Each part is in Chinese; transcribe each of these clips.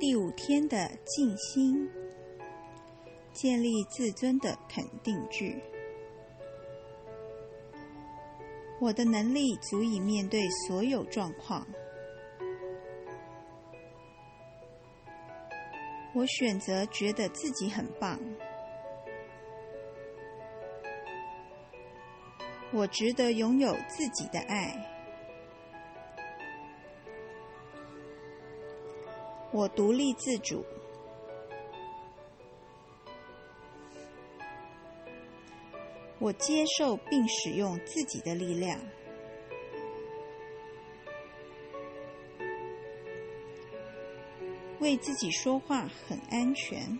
第五天的静心，建立自尊的肯定句。我的能力足以面对所有状况。我选择觉得自己很棒。我值得拥有自己的爱。我独立自主。我接受并使用自己的力量。为自己说话很安全。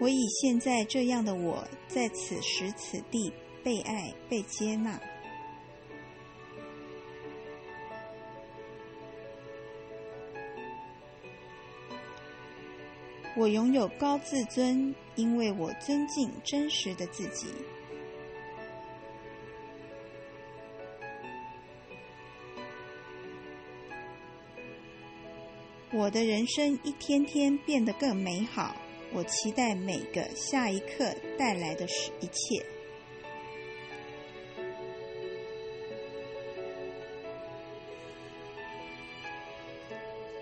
我以现在这样的我，在此时此地被爱、被接纳。我拥有高自尊，因为我尊敬真实的自己。我的人生一天天变得更美好。我期待每个下一刻带来的是一切。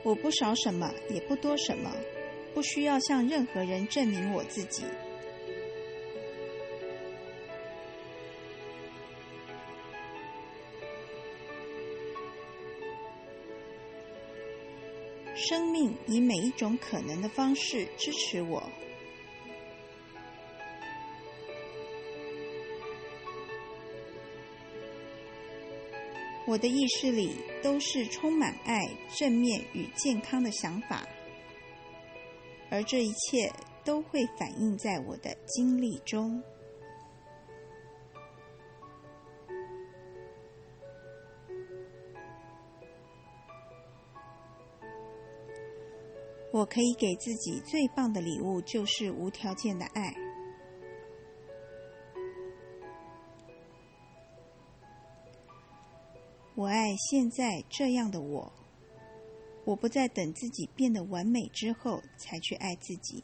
我不少什么，也不多什么，不需要向任何人证明我自己。生命以每一种可能的方式支持我。我的意识里都是充满爱、正面与健康的想法，而这一切都会反映在我的经历中。我可以给自己最棒的礼物，就是无条件的爱。我爱现在这样的我，我不再等自己变得完美之后才去爱自己。